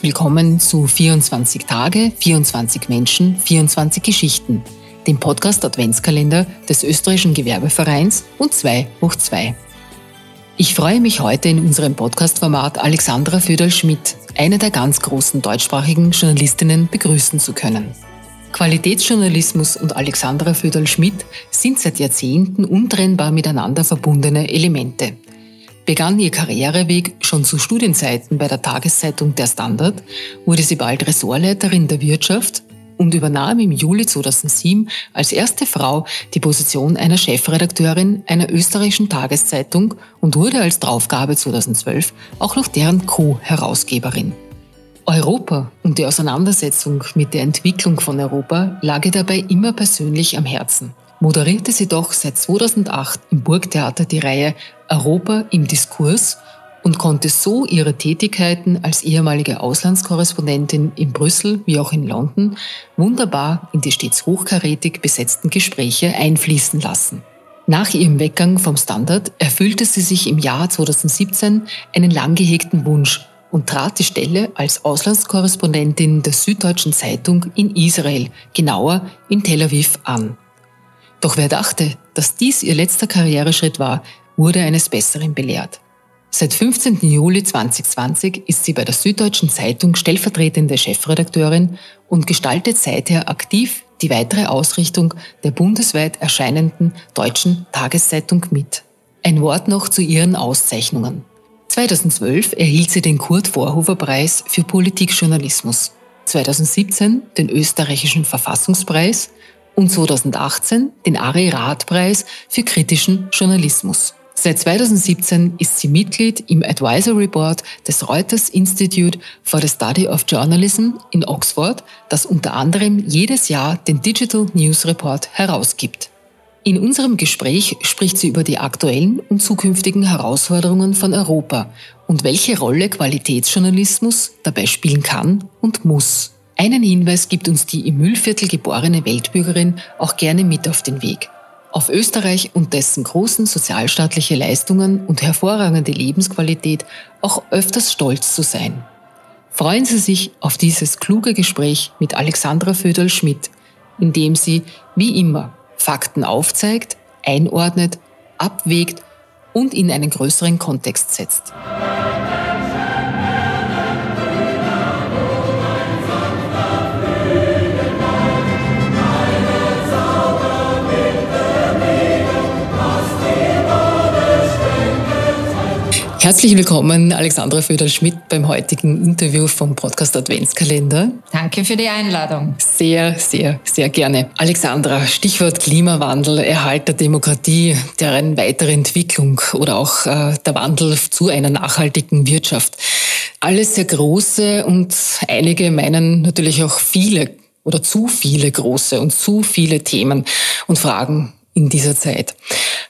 Herzlich willkommen zu 24 Tage, 24 Menschen, 24 Geschichten, dem Podcast Adventskalender des österreichischen Gewerbevereins und 2 hoch 2. Ich freue mich heute in unserem Podcast-Format Alexandra Föderl-Schmidt, eine der ganz großen deutschsprachigen Journalistinnen, begrüßen zu können. Qualitätsjournalismus und Alexandra Föderl-Schmidt sind seit Jahrzehnten untrennbar miteinander verbundene Elemente – begann ihr Karriereweg schon zu Studienzeiten bei der Tageszeitung Der Standard, wurde sie bald Ressortleiterin der Wirtschaft und übernahm im Juli 2007 als erste Frau die Position einer Chefredakteurin einer österreichischen Tageszeitung und wurde als Draufgabe 2012 auch noch deren Co-Herausgeberin. Europa und die Auseinandersetzung mit der Entwicklung von Europa lag ihr dabei immer persönlich am Herzen moderierte sie doch seit 2008 im Burgtheater die Reihe Europa im Diskurs und konnte so ihre Tätigkeiten als ehemalige Auslandskorrespondentin in Brüssel wie auch in London wunderbar in die stets hochkarätig besetzten Gespräche einfließen lassen. Nach ihrem Weggang vom Standard erfüllte sie sich im Jahr 2017 einen lang gehegten Wunsch und trat die Stelle als Auslandskorrespondentin der Süddeutschen Zeitung in Israel, genauer in Tel Aviv, an. Doch wer dachte, dass dies ihr letzter Karriereschritt war, wurde eines Besseren belehrt. Seit 15. Juli 2020 ist sie bei der Süddeutschen Zeitung stellvertretende Chefredakteurin und gestaltet seither aktiv die weitere Ausrichtung der bundesweit erscheinenden deutschen Tageszeitung mit. Ein Wort noch zu ihren Auszeichnungen. 2012 erhielt sie den Kurt Vorhofer Preis für Politikjournalismus, 2017 den österreichischen Verfassungspreis und 2018 den Ari Rath Preis für kritischen Journalismus. Seit 2017 ist sie Mitglied im Advisory Board des Reuters Institute for the Study of Journalism in Oxford, das unter anderem jedes Jahr den Digital News Report herausgibt. In unserem Gespräch spricht sie über die aktuellen und zukünftigen Herausforderungen von Europa und welche Rolle Qualitätsjournalismus dabei spielen kann und muss. Einen Hinweis gibt uns die im Müllviertel geborene Weltbürgerin auch gerne mit auf den Weg. Auf Österreich und dessen großen sozialstaatliche Leistungen und hervorragende Lebensqualität auch öfters stolz zu sein. Freuen Sie sich auf dieses kluge Gespräch mit Alexandra Föderl-Schmidt, in dem sie, wie immer, Fakten aufzeigt, einordnet, abwägt und in einen größeren Kontext setzt. Herzlich willkommen, Alexandra Föderl-Schmidt, beim heutigen Interview vom Podcast Adventskalender. Danke für die Einladung. Sehr, sehr, sehr gerne. Alexandra, Stichwort Klimawandel, Erhalt der Demokratie, deren weitere Entwicklung oder auch äh, der Wandel zu einer nachhaltigen Wirtschaft. Alles sehr große und einige meinen natürlich auch viele oder zu viele große und zu viele Themen und Fragen in dieser Zeit.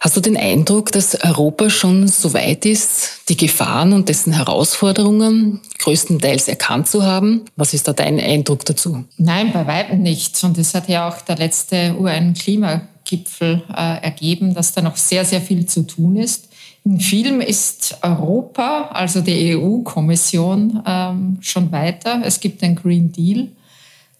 Hast du den Eindruck, dass Europa schon so weit ist, die Gefahren und dessen Herausforderungen größtenteils erkannt zu haben? Was ist da dein Eindruck dazu? Nein, bei weitem nicht. Und das hat ja auch der letzte UN-Klimagipfel äh, ergeben, dass da noch sehr, sehr viel zu tun ist. In vielem ist Europa, also die EU-Kommission, ähm, schon weiter. Es gibt den Green Deal.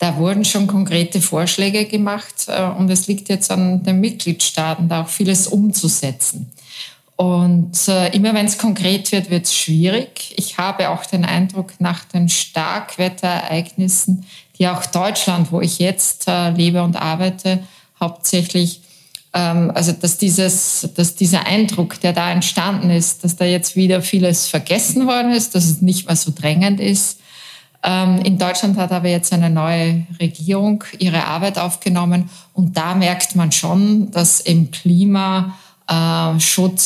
Da wurden schon konkrete Vorschläge gemacht äh, und es liegt jetzt an den Mitgliedstaaten, da auch vieles umzusetzen. Und äh, immer wenn es konkret wird, wird es schwierig. Ich habe auch den Eindruck, nach den Starkwetterereignissen, die auch Deutschland, wo ich jetzt äh, lebe und arbeite, hauptsächlich, ähm, also dass, dieses, dass dieser Eindruck, der da entstanden ist, dass da jetzt wieder vieles vergessen worden ist, dass es nicht mehr so drängend ist, in Deutschland hat aber jetzt eine neue Regierung ihre Arbeit aufgenommen und da merkt man schon, dass im Klimaschutz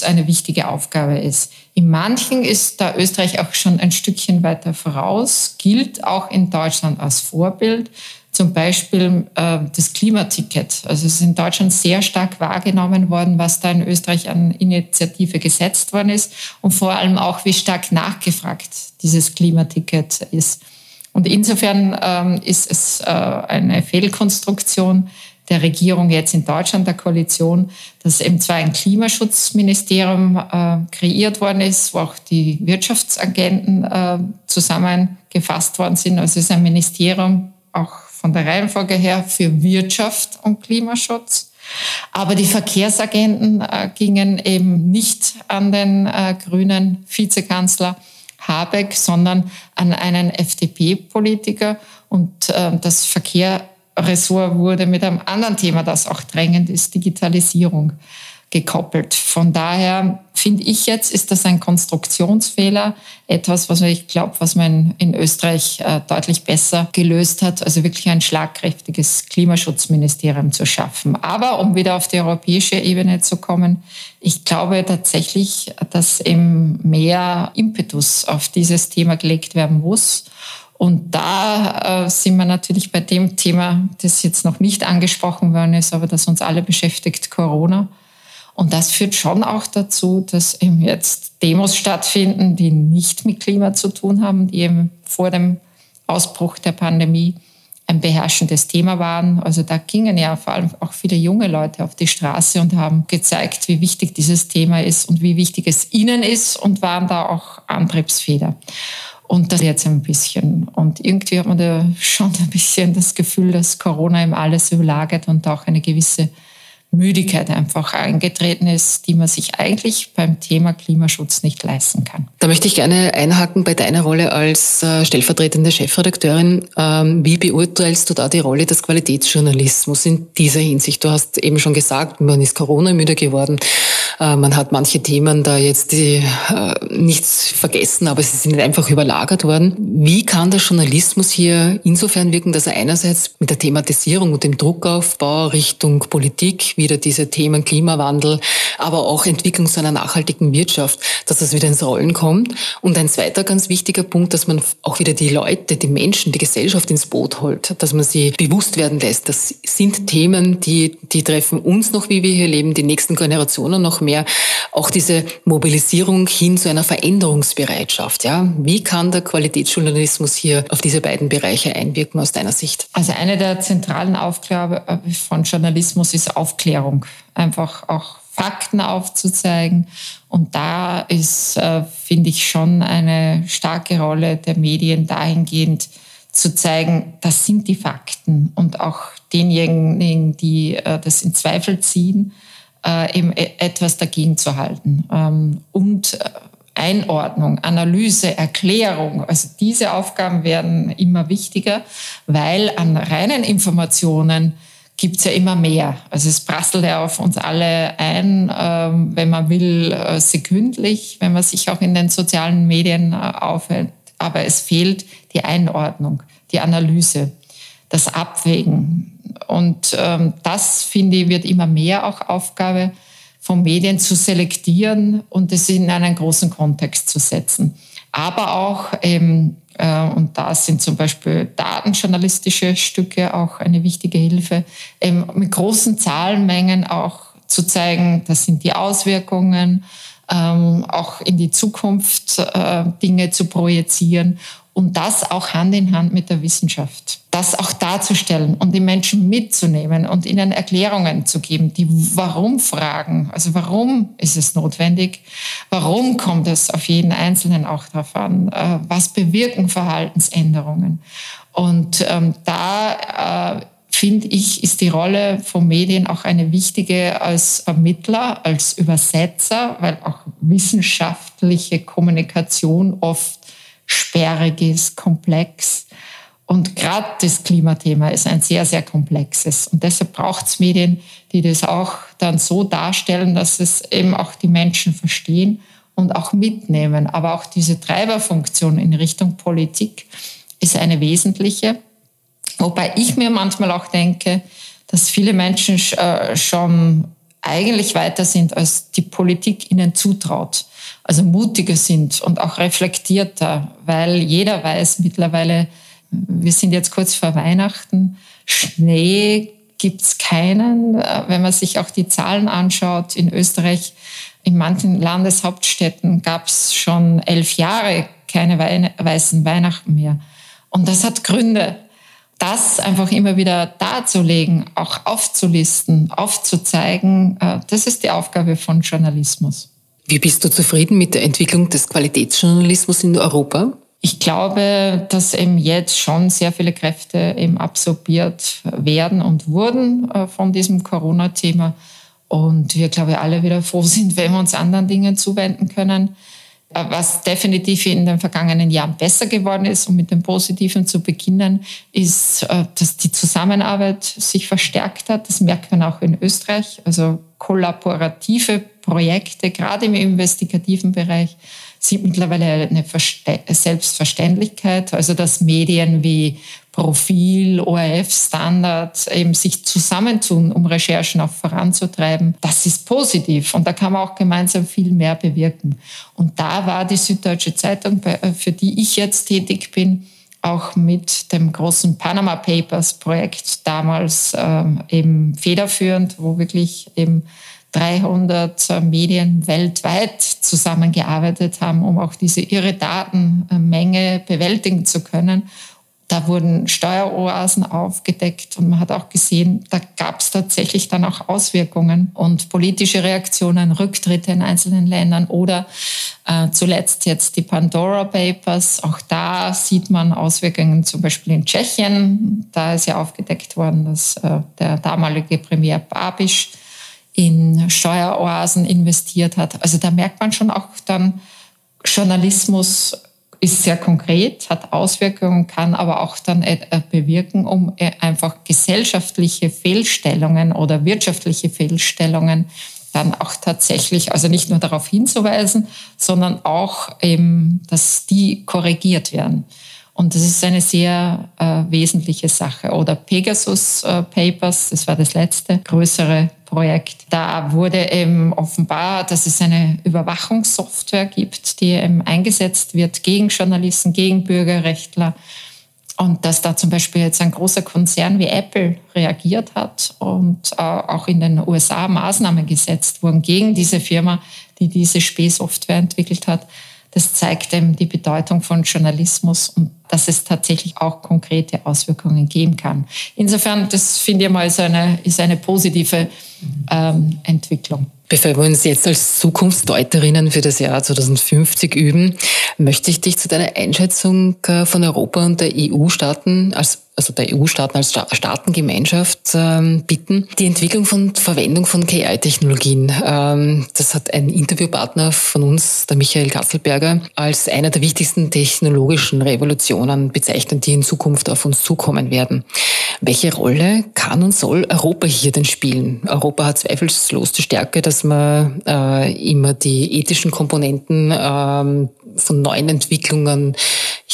eine wichtige Aufgabe ist. In manchen ist da Österreich auch schon ein Stückchen weiter voraus, gilt auch in Deutschland als Vorbild. Zum Beispiel äh, das Klimaticket. Also es ist in Deutschland sehr stark wahrgenommen worden, was da in Österreich an Initiative gesetzt worden ist und vor allem auch, wie stark nachgefragt dieses Klimaticket ist. Und insofern ähm, ist es äh, eine Fehlkonstruktion, der Regierung jetzt in Deutschland, der Koalition, dass eben zwar ein Klimaschutzministerium äh, kreiert worden ist, wo auch die Wirtschaftsagenten äh, zusammengefasst worden sind. Also es ist ein Ministerium auch von der Reihenfolge her für Wirtschaft und Klimaschutz. Aber die Verkehrsagenten äh, gingen eben nicht an den äh, grünen Vizekanzler Habeck, sondern an einen FDP-Politiker. Und äh, das Verkehrressort wurde mit einem anderen Thema, das auch drängend ist, Digitalisierung, gekoppelt. Von daher finde ich jetzt, ist das ein Konstruktionsfehler, etwas, was ich glaube, was man in Österreich äh, deutlich besser gelöst hat, also wirklich ein schlagkräftiges Klimaschutzministerium zu schaffen. Aber um wieder auf die europäische Ebene zu kommen, ich glaube tatsächlich, dass eben mehr Impetus auf dieses Thema gelegt werden muss. Und da äh, sind wir natürlich bei dem Thema, das jetzt noch nicht angesprochen worden ist, aber das uns alle beschäftigt, Corona. Und das führt schon auch dazu, dass eben jetzt Demos stattfinden, die nicht mit Klima zu tun haben, die eben vor dem Ausbruch der Pandemie ein beherrschendes Thema waren. Also da gingen ja vor allem auch viele junge Leute auf die Straße und haben gezeigt, wie wichtig dieses Thema ist und wie wichtig es ihnen ist und waren da auch Antriebsfeder. Und das jetzt ein bisschen. Und irgendwie hat man da schon ein bisschen das Gefühl, dass Corona eben alles überlagert und auch eine gewisse Müdigkeit einfach eingetreten ist, die man sich eigentlich beim Thema Klimaschutz nicht leisten kann. Da möchte ich gerne einhaken bei deiner Rolle als äh, stellvertretende Chefredakteurin. Ähm, wie beurteilst du da die Rolle des Qualitätsjournalismus in dieser Hinsicht? Du hast eben schon gesagt, man ist Corona-müde geworden. Äh, man hat manche Themen da jetzt die, äh, nichts vergessen, aber sie sind einfach überlagert worden. Wie kann der Journalismus hier insofern wirken, dass er einerseits mit der Thematisierung und dem Druckaufbau Richtung Politik wieder diese Themen Klimawandel, aber auch Entwicklung zu einer nachhaltigen Wirtschaft, dass das wieder ins Rollen kommt. Und ein zweiter ganz wichtiger Punkt, dass man auch wieder die Leute, die Menschen, die Gesellschaft ins Boot holt, dass man sie bewusst werden lässt. Das sind Themen, die, die treffen uns noch, wie wir hier leben, die nächsten Generationen noch mehr auch diese Mobilisierung hin zu einer Veränderungsbereitschaft. Ja? Wie kann der Qualitätsjournalismus hier auf diese beiden Bereiche einwirken aus deiner Sicht? Also eine der zentralen Aufgaben äh, von Journalismus ist Aufklärung. Einfach auch Fakten aufzuzeigen. Und da ist, äh, finde ich, schon eine starke Rolle der Medien dahingehend zu zeigen, das sind die Fakten und auch denjenigen, die äh, das in Zweifel ziehen, äh, eben e-, etwas dagegen zu halten. Ähm, und äh, Einordnung, Analyse, Erklärung, also diese Aufgaben werden immer wichtiger, weil an reinen Informationen gibt es ja immer mehr. Also es prasselt ja auf uns alle ein, ähm, wenn man will, äh, sekündlich, wenn man sich auch in den sozialen Medien äh, aufhält. Aber es fehlt die Einordnung, die Analyse, das Abwägen, und ähm, das, finde ich, wird immer mehr auch Aufgabe von Medien zu selektieren und es in einen großen Kontext zu setzen. Aber auch, ähm, äh, und da sind zum Beispiel datenjournalistische Stücke auch eine wichtige Hilfe, ähm, mit großen Zahlenmengen auch zu zeigen, das sind die Auswirkungen, ähm, auch in die Zukunft äh, Dinge zu projizieren und das auch Hand in Hand mit der Wissenschaft. Das auch darzustellen und die Menschen mitzunehmen und ihnen Erklärungen zu geben, die Warum-Fragen. Also warum ist es notwendig? Warum kommt es auf jeden Einzelnen auch darauf an? Äh, was bewirken Verhaltensänderungen? Und ähm, da äh, finde ich, ist die Rolle von Medien auch eine wichtige als Vermittler, als Übersetzer, weil auch wissenschaftliche Kommunikation oft sperrig ist, komplex. Und gerade das Klimathema ist ein sehr, sehr komplexes. Und deshalb braucht es Medien, die das auch dann so darstellen, dass es eben auch die Menschen verstehen und auch mitnehmen. Aber auch diese Treiberfunktion in Richtung Politik ist eine wesentliche. Wobei ich mir manchmal auch denke, dass viele Menschen äh, schon eigentlich weiter sind, als die Politik ihnen zutraut also mutiger sind und auch reflektierter, weil jeder weiß mittlerweile, wir sind jetzt kurz vor Weihnachten, Schnee gibt's keinen. Wenn man sich auch die Zahlen anschaut, in Österreich, in manchen Landeshauptstädten gab's schon elf Jahre keine weißen Weihnachten mehr. Und das hat Gründe. das einfach immer wieder darzulegen, auch aufzulisten, aufzuzeigen, äh, das ist die Aufgabe von Journalismus. Wie bist du zufrieden mit der Entwicklung des Qualitätsjournalismus in Europa? Ich glaube, dass eben jetzt schon sehr viele Kräfte eben absorbiert werden und wurden äh, von diesem Corona-Thema. Und wir, glaube ich, alle wieder froh sind, wenn wir uns anderen Dingen zuwenden können. Was definitiv in den vergangenen Jahren besser geworden ist, um mit dem Positiven zu beginnen, ist, äh, dass die Zusammenarbeit sich verstärkt hat. Das merkt man auch in Österreich. Also kollaborative Projekte, gerade im investigativen Bereich, sind mittlerweile eine Selbstverständlichkeit. Also dass Medien wie Profil, ORF, Standard eben sich zusammentun, um Recherchen auch voranzutreiben. Das ist positiv und da kann man auch gemeinsam viel mehr bewirken. Und da war die Süddeutsche Zeitung, äh, für die ich jetzt tätig bin, auch mit dem großen Panama Papers Projekt damals ähm, eben federführend, wo wirklich eben 300 äh, Medien weltweit zusammengearbeitet haben, um auch diese irre Datenmenge bewältigen zu können. Da wurden Steueroasen aufgedeckt und man hat auch gesehen, da gab es tatsächlich dann auch Auswirkungen und politische Reaktionen, Rücktritte in einzelnen Ländern oder äh, zuletzt jetzt die Pandora Papers. Auch da sieht man Auswirkungen zum Beispiel in Tschechien. Da ist ja aufgedeckt worden, dass äh, der damalige Premier Babiš in Steueroasen investiert hat. Also da merkt man schon auch dann, Journalismus ist sehr konkret, hat Auswirkungen, kann aber auch dann bewirken, um äh, einfach gesellschaftliche Fehlstellungen oder wirtschaftliche Fehlstellungen dann auch tatsächlich, also nicht nur darauf hinzuweisen, sondern auch eben, dass die korrigiert werden. Und das ist eine sehr äh, wesentliche Sache. Oder Pegasus äh, Papers, das war das letzte größere Projekt. Da wurde eben offenbar, dass es eine Überwachungssoftware gibt, die eben eingesetzt wird gegen Journalisten, gegen Bürgerrechtler. Und dass da zum Beispiel jetzt ein großer Konzern wie Apple reagiert hat und äh, auch in den USA Maßnahmen gesetzt wurden gegen diese Firma, die diese Spähsoftware entwickelt hat. Das zeigt eben die Bedeutung von Journalismus und dass es tatsächlich auch konkrete Auswirkungen geben kann. Insofern, das finde ich mal ist eine, ist eine positive ähm, Entwicklung. Bevor wir uns jetzt als Zukunftsdeuterinnen für das Jahr 2050 üben, möchte ich dich zu deiner Einschätzung äh, von Europa und der EU-Staaten als also der EU-Staaten als Staatengemeinschaft ähm, bitten. Die Entwicklung von Verwendung von KI-Technologien, ähm, das hat ein Interviewpartner von uns, der Michael Kasselberger, als einer der wichtigsten technologischen Revolutionen bezeichnet, die in Zukunft auf uns zukommen werden. Welche Rolle kann und soll Europa hier denn spielen? Europa hat zweifellos die Stärke, dass man äh, immer die ethischen Komponenten ähm, von neuen Entwicklungen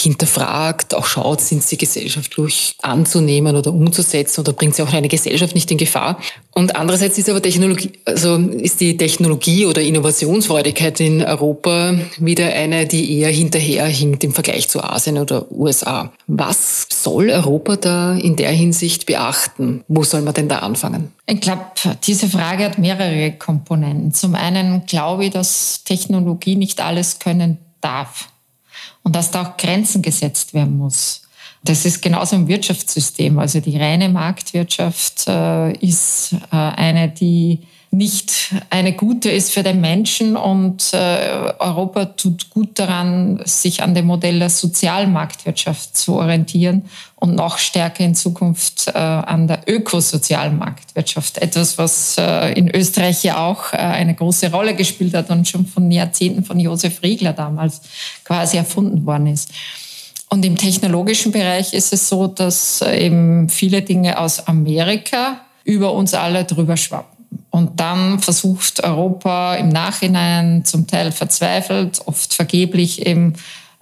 hinterfragt, auch schaut, sind sie gesellschaftlich anzunehmen oder umzusetzen oder bringt sie auch eine Gesellschaft nicht in Gefahr. Und andererseits ist aber Technologie, also ist die Technologie oder Innovationsfreudigkeit in Europa wieder eine, die eher hinterherhinkt im Vergleich zu Asien oder USA. Was soll Europa da in der Hinsicht beachten? Wo soll man denn da anfangen? Ich glaube, diese Frage hat mehrere Komponenten. Zum einen glaube ich, dass Technologie nicht alles können darf und dass da auch Grenzen gesetzt werden muss. Das ist genauso im Wirtschaftssystem. Also die reine Marktwirtschaft äh, ist äh, eine, die nicht eine gute ist für den Menschen und äh, Europa tut gut daran, sich an dem Modell der Sozialmarktwirtschaft zu orientieren und noch stärker in Zukunft äh, an der Ökosozialmarktwirtschaft. Etwas, was äh, in Österreich ja auch äh, eine große Rolle gespielt hat und schon von Jahrzehnten von Josef Riegler damals quasi erfunden worden ist. Und im technologischen Bereich ist es so, dass äh, eben viele Dinge aus Amerika über uns alle drüber schwappen. Und dann versucht Europa im Nachhinein zum Teil verzweifelt, oft vergeblich eben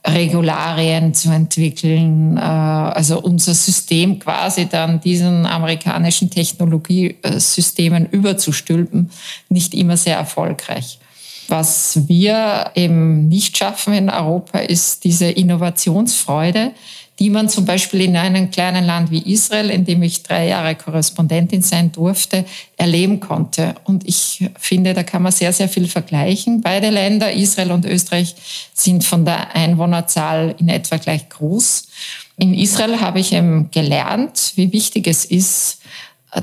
Regularien zu entwickeln, äh, also unser System quasi dann diesen amerikanischen Technologiesystemen überzustülpen, nicht immer sehr erfolgreich. Was wir eben nicht schaffen in Europa, ist diese Innovationsfreude, die man zum Beispiel in einem kleinen Land wie Israel, in dem ich drei Jahre Korrespondentin sein durfte, erleben konnte. Und ich finde, da kann man sehr, sehr viel vergleichen. Beide Länder, Israel und Österreich, sind von der Einwohnerzahl in etwa gleich groß. In Israel habe ich eben gelernt, wie wichtig es ist,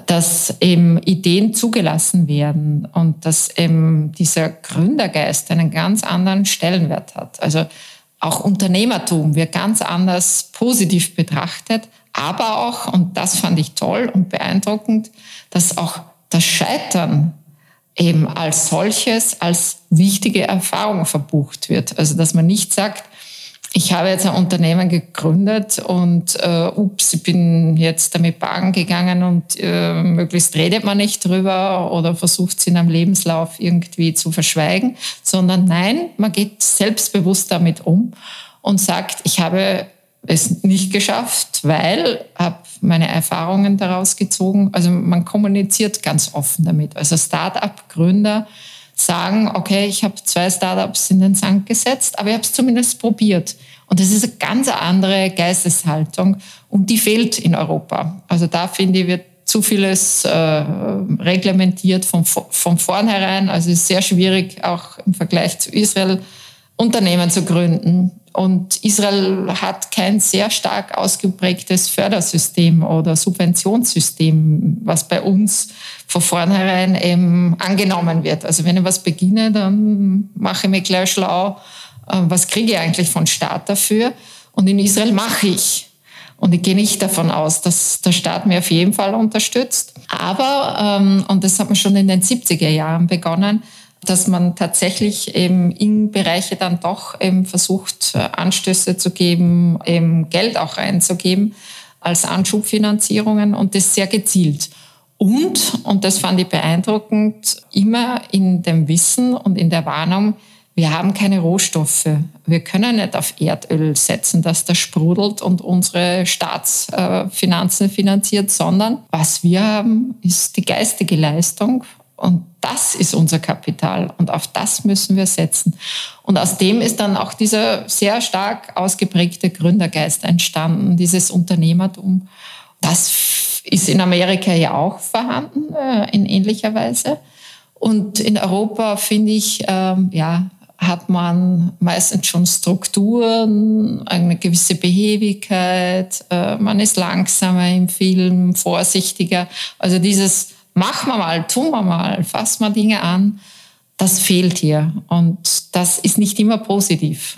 dass eben Ideen zugelassen werden und dass eben dieser Gründergeist einen ganz anderen Stellenwert hat. Also auch Unternehmertum wird ganz anders positiv betrachtet, aber auch, und das fand ich toll und beeindruckend, dass auch das Scheitern eben als solches, als wichtige Erfahrung verbucht wird. Also dass man nicht sagt, ich habe jetzt ein Unternehmen gegründet und äh, ups, ich bin jetzt damit bagen gegangen und äh, möglichst redet man nicht drüber oder versucht es in einem Lebenslauf irgendwie zu verschweigen, sondern nein, man geht selbstbewusst damit um und sagt, ich habe es nicht geschafft, weil habe meine Erfahrungen daraus gezogen. Also man kommuniziert ganz offen damit. Also Start-up-Gründer sagen, okay, ich habe zwei Startups in den Sand gesetzt, aber ich habe es zumindest probiert. Und das ist eine ganz andere Geisteshaltung und die fehlt in Europa. Also da finde ich, wird zu vieles äh, reglementiert von, von vornherein. Also es ist sehr schwierig, auch im Vergleich zu Israel Unternehmen zu gründen. Und Israel hat kein sehr stark ausgeprägtes Fördersystem oder Subventionssystem, was bei uns von vornherein eben angenommen wird. Also wenn ich was beginne, dann mache ich mich gleich schlau, äh, was kriege ich eigentlich von Staat dafür. Und in Israel mache ich. Und ich gehe nicht davon aus, dass der Staat mir auf jeden Fall unterstützt. Aber, ähm, und das hat man schon in den 70er Jahren begonnen, dass man tatsächlich eben in Bereiche dann doch eben versucht, äh, Anstöße zu geben, eben Geld auch reinzugeben als Anschubfinanzierungen und das sehr gezielt. Und, und das fand ich beeindruckend, immer in dem Wissen und in der Warnung, wir haben keine Rohstoffe. Wir können nicht auf Erdöl setzen, dass das sprudelt und unsere Staatsfinanzen finanziert, sondern was wir haben, ist die geistige Leistung und das ist unser Kapital und auf das müssen wir setzen. Und aus dem ist dann auch dieser sehr stark ausgeprägte Gründergeist entstanden, dieses Unternehmertum. Das ist in Amerika ja auch vorhanden, äh, in ähnlicher Weise. Und in Europa, finde ich, ähm, ja, hat man meistens schon Strukturen, eine gewisse Behebigkeit, äh, man ist langsamer im Film, vorsichtiger. Also dieses machen wir mal, tun wir mal, fassen wir Dinge an, das fehlt hier. Und das ist nicht immer positiv.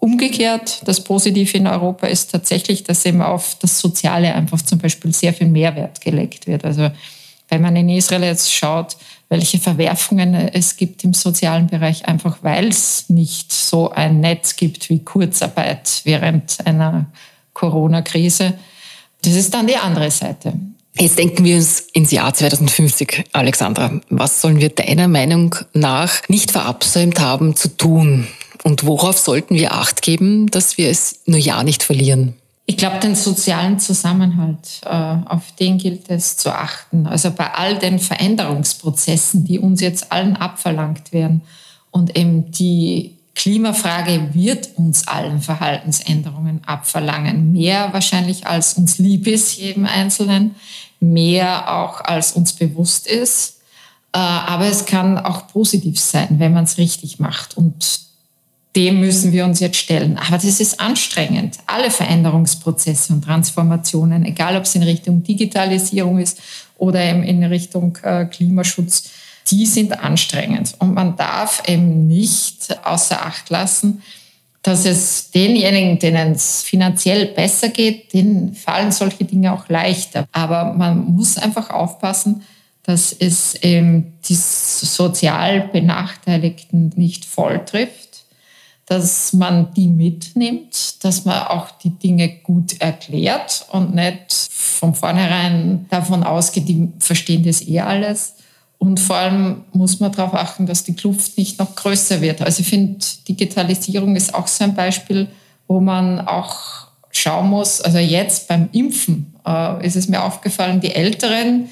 Umgekehrt, das Positive in Europa ist tatsächlich, dass eben auf das Soziale einfach zum Beispiel sehr viel Mehrwert gelegt wird. Also wenn man in Israel jetzt schaut, welche Verwerfungen es gibt im sozialen Bereich, einfach weil es nicht so ein Netz gibt wie Kurzarbeit während einer Corona-Krise. Das ist dann die andere Seite. Jetzt denken wir uns ins Jahr 2050, Alexandra. Was sollen wir deiner Meinung nach nicht verabsäumt haben zu tun? Und worauf sollten wir Acht geben, dass wir es nur ja nicht verlieren? Ich glaube, den sozialen Zusammenhalt, äh, auf den gilt es zu achten. Also bei all den Veränderungsprozessen, die uns jetzt allen abverlangt werden und eben die Klimafrage wird uns allen Verhaltensänderungen abverlangen. Mehr wahrscheinlich als uns lieb ist, jedem Einzelnen mehr auch als uns bewusst ist. Äh, aber es kann auch positiv sein, wenn man es richtig macht. Und dem müssen wir uns jetzt stellen. Aber das ist anstrengend. Alle Veränderungsprozesse und Transformationen, egal ob es in Richtung Digitalisierung ist oder in Richtung äh, Klimaschutz, die sind anstrengend. Und man darf eben nicht außer Acht lassen, dass es denjenigen, denen es finanziell besser geht, denen fallen solche Dinge auch leichter. Aber man muss einfach aufpassen, dass es ähm, die sozial Benachteiligten nicht voll trifft, dass man die mitnimmt, dass man auch die Dinge gut erklärt und nicht von vornherein davon ausgeht, die verstehen das eh alles. Und vor allem muss man darauf achten, dass die Kluft nicht noch größer wird. Also ich finde, Digitalisierung ist auch so ein Beispiel, wo man auch schauen muss. Also jetzt beim Impfen äh, ist es mir aufgefallen, die Älteren,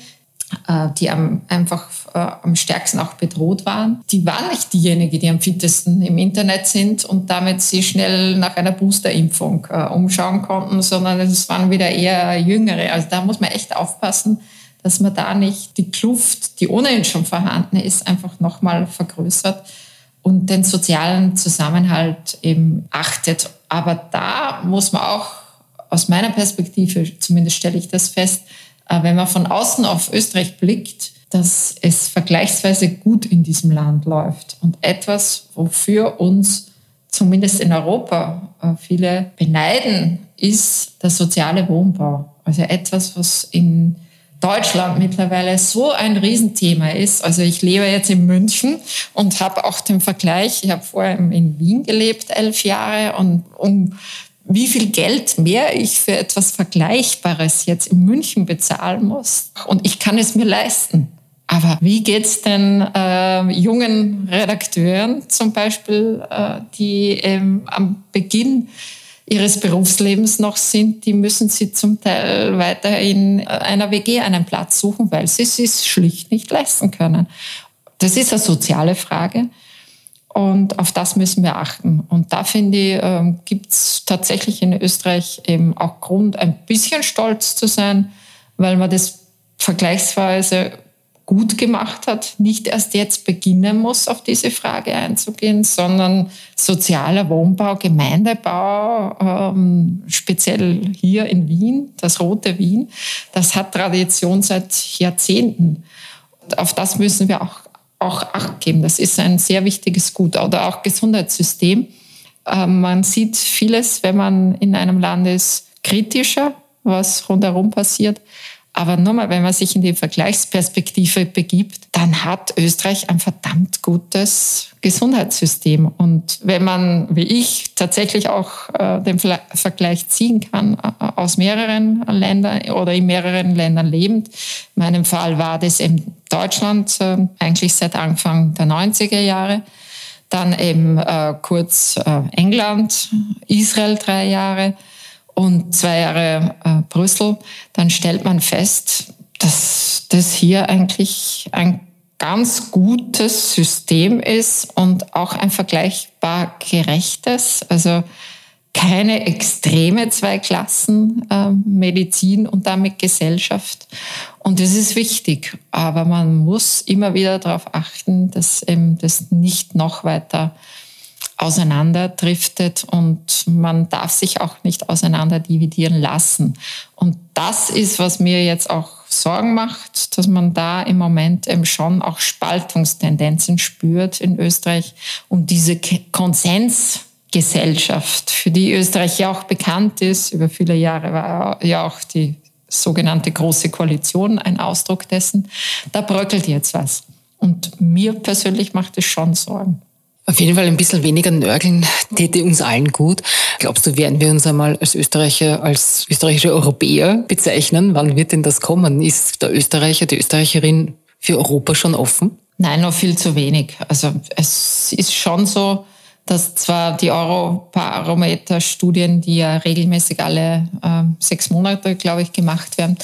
äh, die am, einfach äh, am stärksten auch bedroht waren, die waren nicht diejenigen, die am fittesten im Internet sind und damit sie schnell nach einer Boosterimpfung äh, umschauen konnten, sondern es waren wieder eher Jüngere. Also da muss man echt aufpassen, dass man da nicht die Kluft, die ohnehin schon vorhanden ist, einfach nochmal vergrößert und den sozialen Zusammenhalt eben achtet. Aber da muss man auch aus meiner Perspektive, zumindest stelle ich das fest, äh, wenn man von außen auf Österreich blickt, dass es vergleichsweise gut in diesem Land läuft. Und etwas, wofür uns zumindest in Europa äh, viele beneiden, ist der soziale Wohnbau. Also etwas, was in Deutschland mittlerweile so ein Riesenthema ist. Also ich lebe jetzt in München und habe auch den Vergleich, ich habe vorher in Wien gelebt, elf Jahre, und um wie viel Geld mehr ich für etwas Vergleichbares jetzt in München bezahlen muss. Und ich kann es mir leisten. Aber wie geht's denn äh, jungen Redakteuren zum Beispiel, äh, die ähm, am Beginn ihres Berufslebens noch sind, die müssen sie zum Teil weiter in einer WG einen Platz suchen, weil sie es schlicht nicht leisten können. Das ist eine soziale Frage. Und auf das müssen wir achten. Und da finde ich, äh, gibt es tatsächlich in Österreich eben auch Grund, ein bisschen stolz zu sein, weil man das vergleichsweise gut gemacht hat, nicht erst jetzt beginnen muss, auf diese Frage einzugehen, sondern sozialer Wohnbau, Gemeindebau, ähm, speziell hier in Wien, das rote Wien, das hat Tradition seit Jahrzehnten. Und auf das müssen wir auch, auch Acht geben. Das ist ein sehr wichtiges Gut. Oder auch Gesundheitssystem. Ähm, man sieht vieles, wenn man in einem Land ist, kritischer, was rundherum passiert. Aber nochmal, wenn man sich in die Vergleichsperspektive begibt, dann hat Österreich ein verdammt gutes Gesundheitssystem. Und wenn man, wie ich, tatsächlich auch äh, den Vergleich ziehen kann äh, aus mehreren Ländern oder in mehreren Ländern lebend, in meinem Fall war das in Deutschland äh, eigentlich seit Anfang der 90er Jahre, dann eben kurz England, Israel drei Jahre, und zwei Jahre äh, Brüssel, dann stellt man fest, dass das hier eigentlich ein ganz gutes System ist und auch ein vergleichbar gerechtes. Also keine extreme Zweiklassen äh, Medizin und damit Gesellschaft. Und das ist wichtig. Aber man muss immer wieder darauf achten, dass eben das nicht noch weiter auseinanderdriftet und man darf sich auch nicht auseinander dividieren lassen. Und das ist, was mir jetzt auch Sorgen macht, dass man da im Moment eben schon auch Spaltungstendenzen spürt in Österreich und diese Konsensgesellschaft, für die Österreich ja auch bekannt ist, über viele Jahre war ja auch die sogenannte Große Koalition ein Ausdruck dessen, da bröckelt jetzt was. Und mir persönlich macht es schon Sorgen. Auf jeden Fall ein bisschen weniger nörgeln täte uns allen gut. Glaubst du, werden wir uns einmal als Österreicher, als österreichische Europäer bezeichnen? Wann wird denn das kommen? Ist der Österreicher, die Österreicherin für Europa schon offen? Nein, noch viel zu wenig. Also es ist schon so, dass zwar die Eurobarometer-Studien, die ja regelmäßig alle äh, sechs Monate, glaube ich, gemacht werden,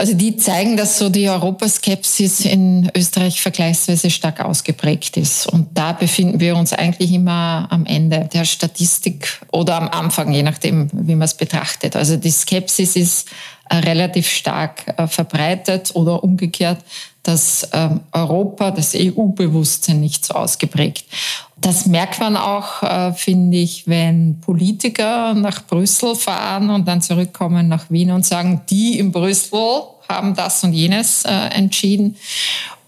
also die zeigen, dass so die Europaskepsis in Österreich vergleichsweise stark ausgeprägt ist. Und da befinden wir uns eigentlich immer am Ende der Statistik oder am Anfang, je nachdem, wie man es betrachtet. Also die Skepsis ist äh, relativ stark äh, verbreitet oder umgekehrt das ähm, Europa, das EU-Bewusstsein nicht so ausgeprägt. Das merkt man auch, äh, finde ich, wenn Politiker nach Brüssel fahren und dann zurückkommen nach Wien und sagen, die in Brüssel haben das und jenes äh, entschieden.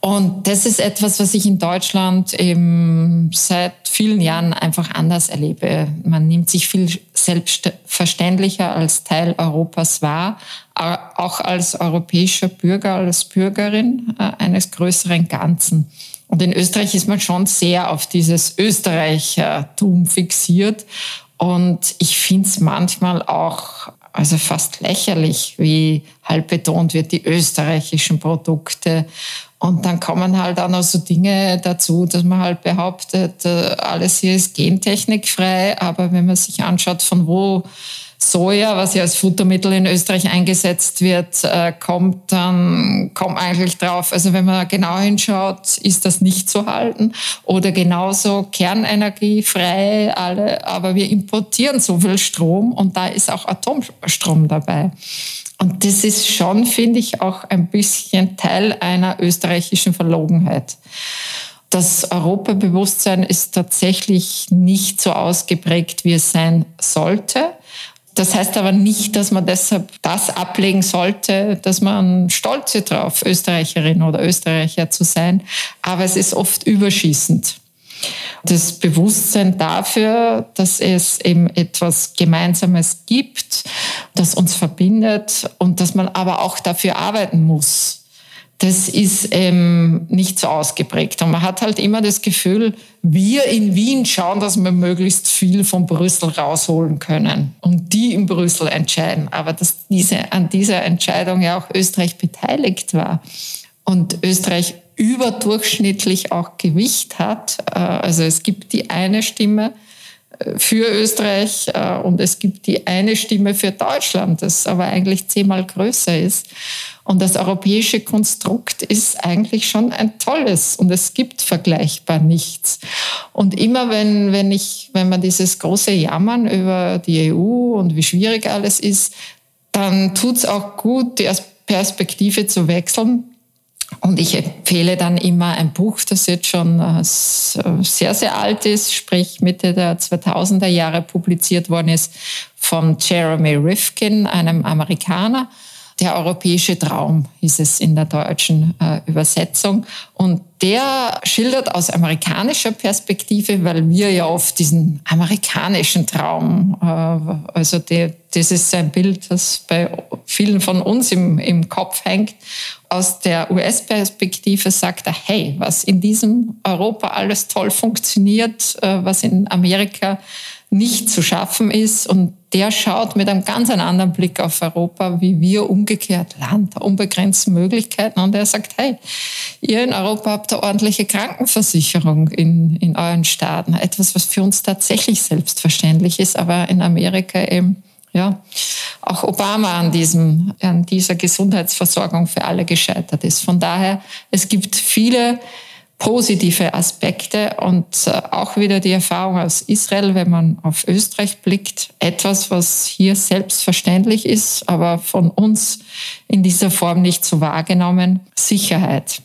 Und das ist etwas, was ich in Deutschland eben seit vielen Jahren einfach anders erlebe. Man nimmt sich viel selbstverständlicher als Teil Europas wahr, auch als europäischer Bürger, als Bürgerin äh, eines größeren Ganzen. Und in Österreich ist man schon sehr auf dieses Österreichertum fixiert. Und ich finde es manchmal auch also fast lächerlich, wie halb betont wird, die österreichischen Produkte. Und dann kommen halt auch noch so Dinge dazu, dass man halt behauptet, äh, alles hier ist gentechnikfrei. Aber wenn man sich anschaut, von wo Soja, was ja als Futtermittel in Österreich eingesetzt wird, äh, kommt, dann kommt eigentlich drauf, also wenn man genau hinschaut, ist das nicht zu halten. Oder genauso kernenergiefrei, alle, aber wir importieren so viel Strom und da ist auch Atomstrom dabei. Und das ist schon, finde ich, auch ein bisschen Teil einer österreichischen Verlogenheit. Das Europabewusstsein ist tatsächlich nicht so ausgeprägt, wie es sein sollte Das heißt aber nicht, dass man deshalb das ablegen sollte, dass man stolz drauf, Österreicherin oder Österreicher zu sein. Aber es ist oft überschießend. Das Bewusstsein dafür, dass es eben etwas Gemeinsames gibt, das uns verbindet und dass man aber auch dafür arbeiten muss das ist ähm, nicht so ausgeprägt. Und man hat halt immer das Gefühl, wir in Wien schauen, dass wir möglichst viel von Brüssel rausholen können. Und die in Brüssel entscheiden. Aber dass diese, an dieser Entscheidung ja auch Österreich beteiligt war. Und Österreich überdurchschnittlich auch Gewicht hat. Äh, also es gibt die eine Stimme für Österreich äh, und es gibt die eine Stimme für Deutschland, das aber eigentlich zehnmal größer ist. Und das europäische Konstrukt ist eigentlich schon ein tolles und es gibt vergleichbar nichts. Und immer wenn, wenn ich, wenn man dieses große Jammern über die EU und wie schwierig alles ist, dann tut es auch gut, die Perspektive zu wechseln. Und ich empfehle dann immer ein Buch, das jetzt schon äh, sehr, sehr alt ist, sprich Mitte der 2000er Jahre publiziert worden ist, von Jeremy Rifkin, einem Amerikaner der europäische Traum hieß es in der deutschen äh, Übersetzung. Und der schildert aus amerikanischer Perspektive, weil wir ja oft diesen amerikanischen Traum, äh, also der, das ist ein Bild, das bei vielen von uns im, im Kopf hängt. Aus der US-Perspektive sagt er, hey, was in diesem Europa alles toll funktioniert, äh, was in Amerika nicht zu schaffen ist. Und der schaut mit einem ganz anderen Blick auf Europa, wie wir umgekehrt Land der unbegrenzten Möglichkeiten. Und er sagt, hey, ihr in Europa habt eine ordentliche Krankenversicherung in, in euren Staaten. Etwas, was für uns tatsächlich selbstverständlich ist, aber in Amerika eben ja, auch Obama an, diesem, an dieser Gesundheitsversorgung für alle gescheitert ist. Von daher, es gibt viele positive Aspekte und äh, auch wieder die Erfahrung aus Israel, wenn man auf Österreich blickt, etwas, was hier selbstverständlich ist, aber von uns in dieser Form nicht so wahrgenommen, Sicherheit.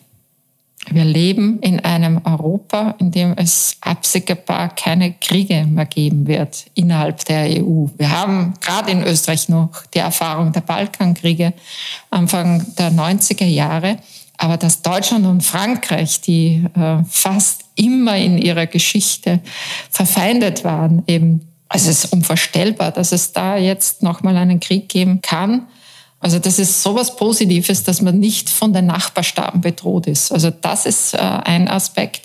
Wir leben in einem Europa, in dem es absehbar keine Kriege mehr geben wird innerhalb der EU. Wir haben gerade in Österreich noch die Erfahrung der Balkankriege Anfang der 90er Jahre. Aber dass Deutschland und Frankreich, die äh, fast immer in ihrer Geschichte verfeindet waren, eben, also es ist unvorstellbar, dass es da jetzt nochmal einen Krieg geben kann. Also das ist sowas Positives, dass man nicht von den Nachbarstaaten bedroht ist. Also das ist äh, ein Aspekt.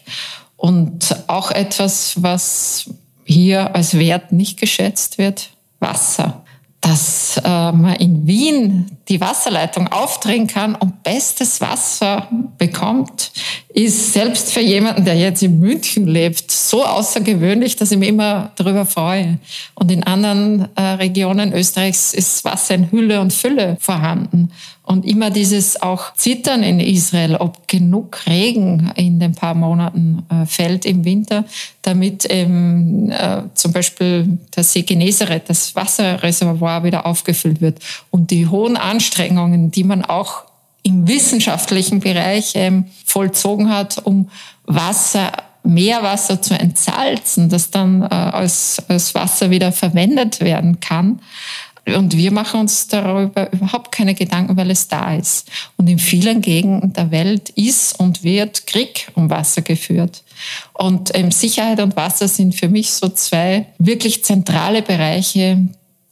Und auch etwas, was hier als Wert nicht geschätzt wird, Wasser dass äh, man in Wien die Wasserleitung aufdrehen kann und bestes Wasser bekommt, ist selbst für jemanden, der jetzt in München lebt, so außergewöhnlich, dass ich mich immer darüber freue. Und in anderen äh, Regionen Österreichs ist Wasser in Hülle und Fülle vorhanden. Und immer dieses auch Zittern in Israel, ob genug Regen in den paar Monaten äh, fällt im Winter, damit eben äh, zum Beispiel der See Genezareth, das Wasserreservoir wieder aufgefüllt wird. Und die hohen Anstrengungen, die man auch im wissenschaftlichen Bereich ähm, vollzogen hat, um Wasser Meerwasser zu entsalzen, das dann äh, als, als Wasser wieder verwendet werden kann. Und wir machen uns darüber überhaupt keine Gedanken, weil es da ist. Und in vielen Gegenden der Welt ist und wird Krieg um Wasser geführt. Und ähm, Sicherheit und Wasser sind für mich so zwei wirklich zentrale Bereiche,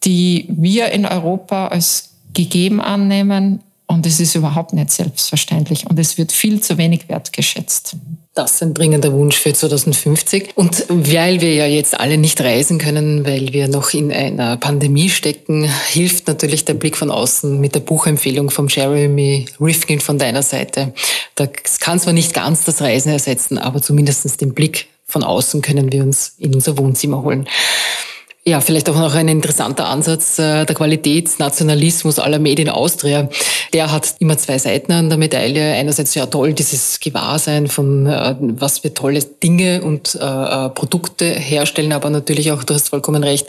die wir in Europa als gegeben annehmen. Und es ist überhaupt nicht selbstverständlich. Und es wird viel zu wenig wertgeschätzt. Das ist ein dringender Wunsch für 2050. Und weil wir ja jetzt alle nicht reisen können, weil wir noch in einer Pandemie stecken, hilft natürlich der Blick von außen mit der Buchempfehlung von Jeremy Rifkin von deiner Seite. Das kann zwar nicht ganz das Reisen ersetzen, aber zumindest den Blick von außen können wir uns in unser Wohnzimmer holen. Ja, vielleicht auch noch ein interessanter Ansatz, äh, der Qualitätsnationalismus aller Medien Austria. Der hat immer zwei Seiten an der Medaille. Einerseits ja toll, dieses Gewahrsein von, äh, was wir tolle Dinge und äh, Produkte herstellen, aber natürlich auch, du hast vollkommen recht,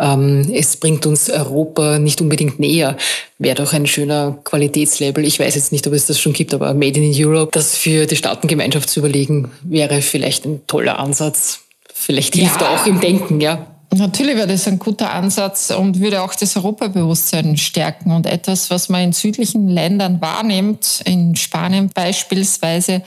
ähm, es bringt uns Europa nicht unbedingt näher. Wäre doch ein schöner Qualitätslabel. Ich weiß jetzt nicht, ob es das schon gibt, aber Made in Europe, das für die Staatengemeinschaft zu überlegen, wäre vielleicht ein toller Ansatz. Vielleicht hilft ja. er auch im Denken, ja. Natürlich wäre das ein guter Ansatz und würde auch das Europabewusstsein stärken. Und etwas, was man in südlichen Ländern wahrnimmt, in Spanien beispielsweise,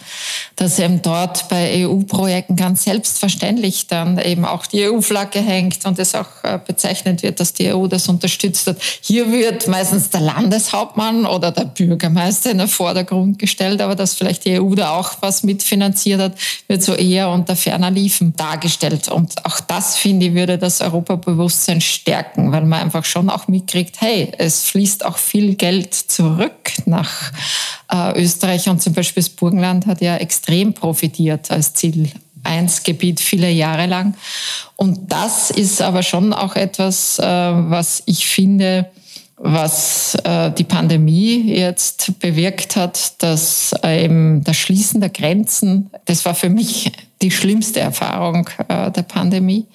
dass eben dort bei EU-Projekten ganz selbstverständlich dann eben auch die EU-Flagge hängt und es auch äh, bezeichnet wird, dass die EU das unterstützt hat. Hier wird meistens der Landeshauptmann oder der Bürgermeister in den Vordergrund gestellt, aber dass vielleicht die EU da auch was mitfinanziert hat, wird so eher unter ferner Liefen dargestellt. Und auch das, finde ich, würde das das Europabewusstsein stärken, weil man einfach schon auch mitkriegt, hey, es fließt auch viel Geld zurück nach äh, Österreich und zum Beispiel das Burgenland hat ja extrem profitiert als Ziel 1 Gebiet viele Jahre lang. Und das ist aber schon auch etwas, äh, was ich finde, was äh, die Pandemie jetzt bewirkt hat, dass eben das Schließen der Grenzen, das war für mich die schlimmste Erfahrung äh, der Pandemie.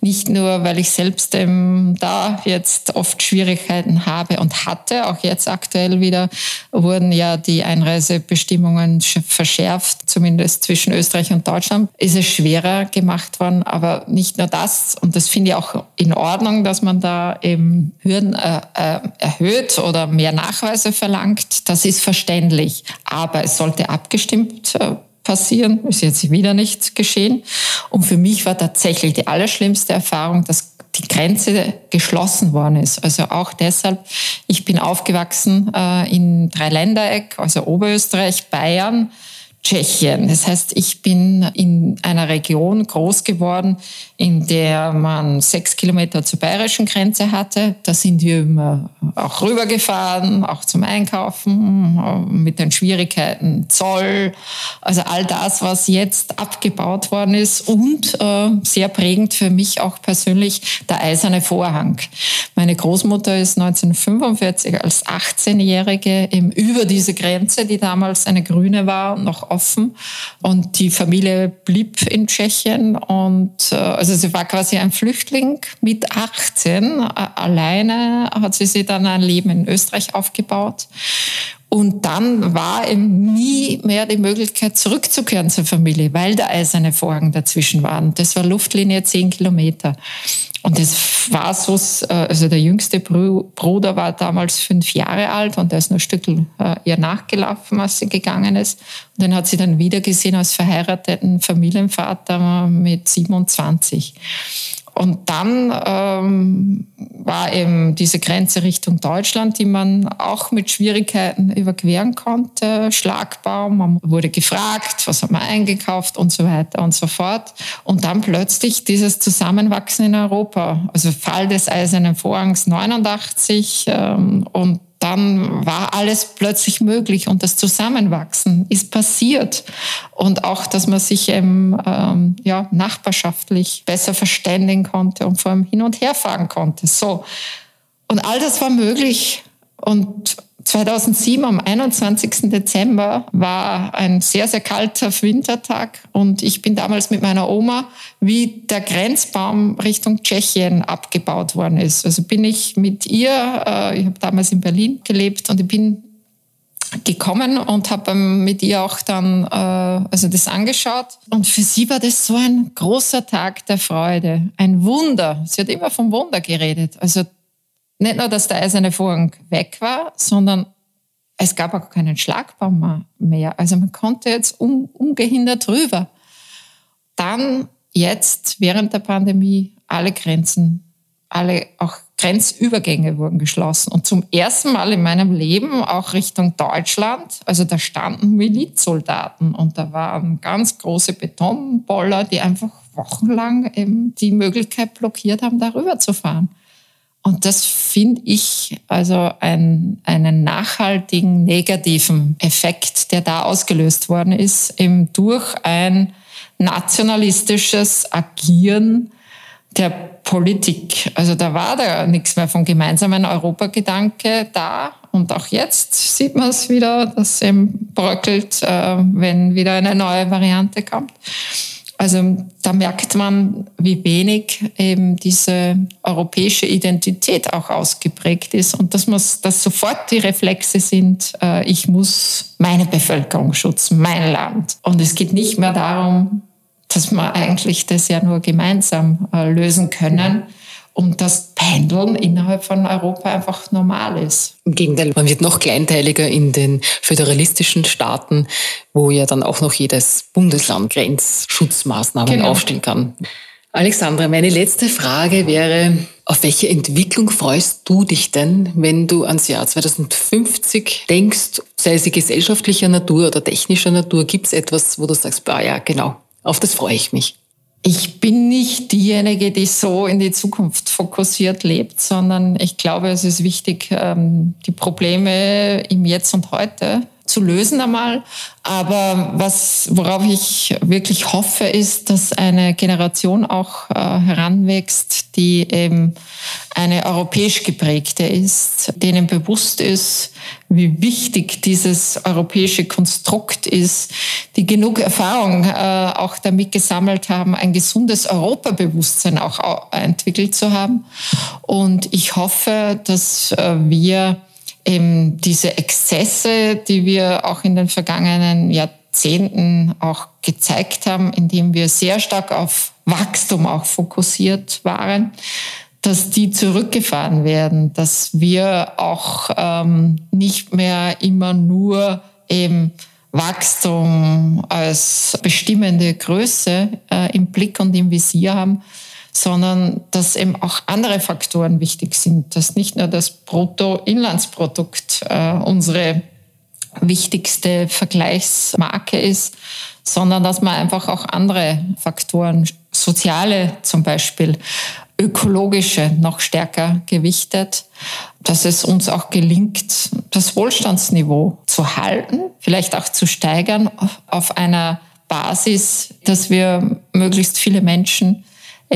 Nicht nur, weil ich selbst ähm, da jetzt oft Schwierigkeiten habe und hatte, auch jetzt aktuell wieder wurden ja die Einreisebestimmungen verschärft, zumindest zwischen Österreich und Deutschland, ist es schwerer gemacht worden. Aber nicht nur das, und das finde ich auch in Ordnung, dass man da eben Hürden äh, äh, erhöht oder mehr Nachweise verlangt. Das ist verständlich. Aber es sollte abgestimmt äh, passieren. Ist jetzt wieder nicht geschehen. Und für mich war tatsächlich die allerschlimmste Erfahrung, dass die Grenze geschlossen worden ist. Also auch deshalb, ich bin aufgewachsen äh, in Dreiländereck, also Oberösterreich, Bayern, Tschechien. Das heißt, ich bin in einer Region groß geworden, in der man sechs Kilometer zur bayerischen Grenze hatte. Da sind wir immer auch rübergefahren, auch zum Einkaufen, mit den Schwierigkeiten Zoll, also all das, was jetzt abgebaut worden ist und äh, sehr prägend für mich auch persönlich der eiserne Vorhang. Meine Großmutter ist 1945 als 18-Jährige über diese Grenze, die damals eine grüne war, noch offen. Und die Familie blieb in Tschechien und äh, also sie war quasi ein Flüchtling mit 18. Alleine hat sie sich dann ein Leben in Österreich aufgebaut. Und dann war eben nie mehr die Möglichkeit, zurückzukehren zur Familie, weil der eiserne Vorhang dazwischen war. Und das war Luftlinie zehn Kilometer. Und es war so, äh, also der jüngste Bruder war damals fünf Jahre alt und er ist nur ein Stück äh, ihr nachgelaufen, als sie gegangen ist. Und den hat sie dann wieder gesehen als verheirateten Familienvater mit 27. Und dann ähm, war eben diese Grenze Richtung Deutschland, die man auch mit Schwierigkeiten überqueren konnte. Schlagbaum, man wurde gefragt, was hat man eingekauft und so weiter und so fort. Und dann plötzlich dieses Zusammenwachsen in Europa, also Fall des Eisernen Vorhangs 89 ähm, und dann war alles plötzlich möglich und das Zusammenwachsen ist passiert. Und auch, dass man sich eben ähm, ja, nachbarschaftlich besser verständigen konnte und vor allem hin und her fahren konnte. So. Und all das war möglich. Und 2007 am 21. Dezember war ein sehr, sehr kalter Wintertag und ich bin damals mit meiner Oma, wie der Grenzbaum Richtung Tschechien abgebaut worden ist. Also bin ich mit ihr, äh, ich habe damals in Berlin gelebt und ich bin gekommen und habe mit ihr auch dann äh, also das angeschaut. Und für sie war das so ein großer Tag der Freude, ein Wunder. Sie hat immer vom Wunder geredet. Also nicht nur, dass der eiserne Vorhang weg war, sondern es gab auch keinen Schlagbaum mehr. Also man konnte jetzt un, ungehindert rüber. Dann jetzt während der Pandemie alle Grenzen, alle auch Grenzübergänge wurden geschlossen. Und zum ersten Mal in meinem Leben auch Richtung Deutschland. Also da standen Milizsoldaten und da waren ganz große Betonboller, die einfach wochenlang eben die Möglichkeit blockiert haben, darüber zu fahren. Und das finde ich also ein, einen nachhaltigen negativen Effekt, der da ausgelöst worden ist, eben durch ein nationalistisches Agieren der Politik. Also da war da nichts mehr vom gemeinsamen Europagedanke da. Und auch jetzt sieht man es wieder, dass eben bröckelt, äh, wenn wieder eine neue Variante kommt. Also da merkt man, wie wenig eben diese europäische Identität auch ausgeprägt ist und dass, man, dass sofort die Reflexe sind, äh, ich muss meine Bevölkerung schützen, mein Land. Und es geht nicht mehr darum, dass wir eigentlich das ja nur gemeinsam äh, lösen können. Und das Pendeln innerhalb von Europa einfach normal ist. Im Gegenteil, man wird noch kleinteiliger in den föderalistischen Staaten, wo ja dann auch noch jedes Bundesland Grenzschutzmaßnahmen genau. aufstellen kann. Alexandra, meine letzte Frage wäre, auf welche Entwicklung freust du dich denn, wenn du ans Jahr 2050 denkst, sei sie gesellschaftlicher Natur oder technischer Natur, gibt es etwas, wo du sagst, bah, ja, genau, auf das freue ich mich? Ich bin nicht diejenige, die so in die Zukunft fokussiert lebt, sondern ich glaube, es ist wichtig, ähm, die Probleme im Jetzt und Heute zu lösen einmal. Aber was, worauf ich wirklich hoffe, ist, dass eine Generation auch äh, heranwächst, die eben eine europäisch geprägte ist, denen bewusst ist, wie wichtig dieses europäische Konstrukt ist, die genug Erfahrung äh, auch damit gesammelt haben, ein gesundes Europabewusstsein auch entwickelt zu haben. Und ich hoffe, dass äh, wir eben diese Exzesse, die wir auch in den vergangenen Jahrzehnten auch gezeigt haben, indem wir sehr stark auf Wachstum auch fokussiert waren, dass die zurückgefahren werden, dass wir auch ähm, nicht mehr immer nur eben Wachstum als bestimmende Größe äh, im Blick und im Visier haben, sondern dass eben auch andere Faktoren wichtig sind, dass nicht nur das Bruttoinlandsprodukt äh, unsere wichtigste Vergleichsmarke ist, sondern dass man einfach auch andere Faktoren, soziale zum Beispiel, ökologische noch stärker gewichtet, dass es uns auch gelingt, das Wohlstandsniveau zu halten, vielleicht auch zu steigern auf einer Basis, dass wir möglichst viele Menschen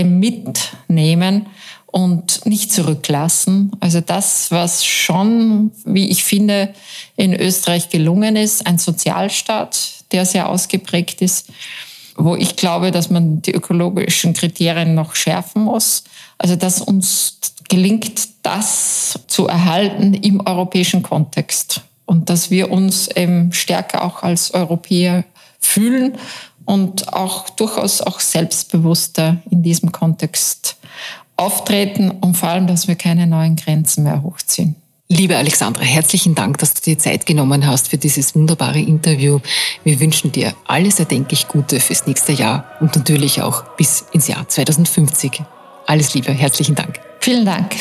mitnehmen und nicht zurücklassen. Also das, was schon, wie ich finde, in Österreich gelungen ist, ein Sozialstaat, der sehr ausgeprägt ist, wo ich glaube, dass man die ökologischen Kriterien noch schärfen muss. Also dass uns gelingt, das zu erhalten im europäischen Kontext und dass wir uns eben stärker auch als Europäer fühlen und auch durchaus auch selbstbewusster in diesem Kontext auftreten und vor allem, dass wir keine neuen Grenzen mehr hochziehen. Liebe Alexandra, herzlichen Dank, dass du dir Zeit genommen hast für dieses wunderbare Interview. Wir wünschen dir alles erdenklich Gute fürs nächste Jahr und natürlich auch bis ins Jahr 2050. Alles Liebe, herzlichen Dank. Vielen Dank.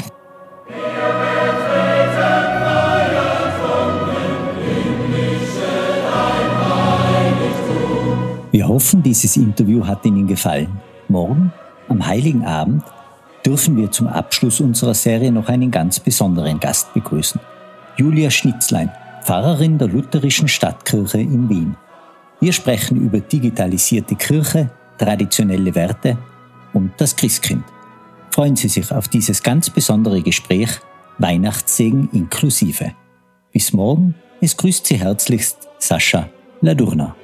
Wir hoffen, dieses Interview hat Ihnen gefallen. Morgen, am Heiligen Abend, dürfen wir zum Abschluss unserer Serie noch einen ganz besonderen Gast begrüßen. Julia Schnitzlein, Pfarrerin der Lutherischen Stadtkirche in Wien. Wir sprechen über digitalisierte Kirche, traditionelle Werte und das Christkind. Freuen Sie sich auf dieses ganz besondere Gespräch, Weihnachtssegen inklusive. Bis morgen, es grüßt Sie herzlichst Sascha Ladurna.